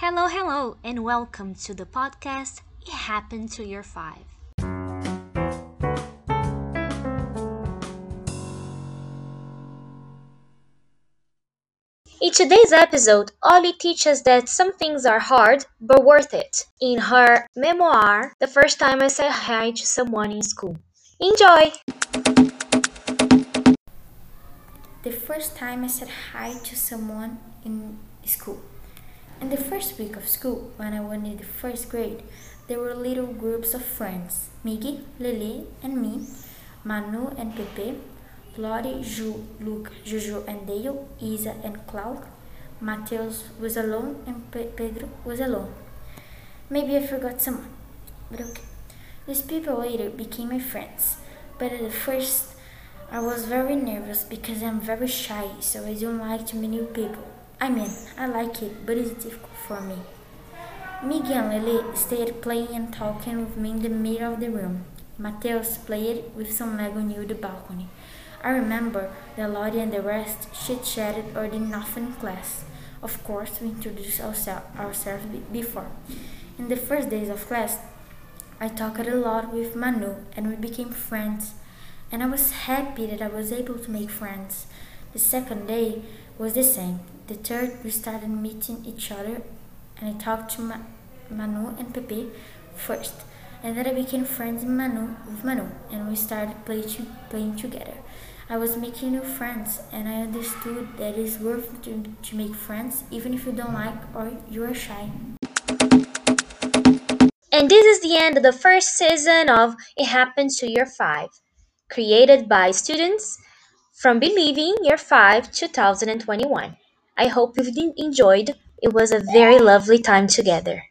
Hello, hello, and welcome to the podcast It Happened to Year Five. In today's episode, Oli teaches that some things are hard but worth it. In her memoir, The First Time I Said Hi to Someone in School. Enjoy! The first time I said hi to someone in school. In the first week of school, when I went in the first grade, there were little groups of friends Miggy, Lily, and me, Manu and Pepe, Lottie, Ju, Luke, Juju, and Dale, Isa, and Cloud. Mateus was alone, and Pe- Pedro was alone. Maybe I forgot someone, but okay. These people later became my friends, but at the first, I was very nervous because I'm very shy, so I don't like to meet new people. I mean, I like it, but it's difficult for me. Miggy and Lily stayed playing and talking with me in the middle of the room. Mateus played with some Lego near the balcony. I remember that Lottie and the rest chit chatted or did nothing in class. Of course, we introduced oursel- ourselves before. In the first days of class, I talked a lot with Manu and we became friends. And I was happy that I was able to make friends. The second day was the same. The third, we started meeting each other and I talked to Ma- Manu and Pepe first. And then I became friends with Manu, with Manu and we started play to, playing together. I was making new friends and I understood that it's worth to, to make friends even if you don't like or you are shy. And this is the end of the first season of It Happens to Year 5, created by students from Believing Year 5 2021. I hope you've enjoyed. It was a very lovely time together.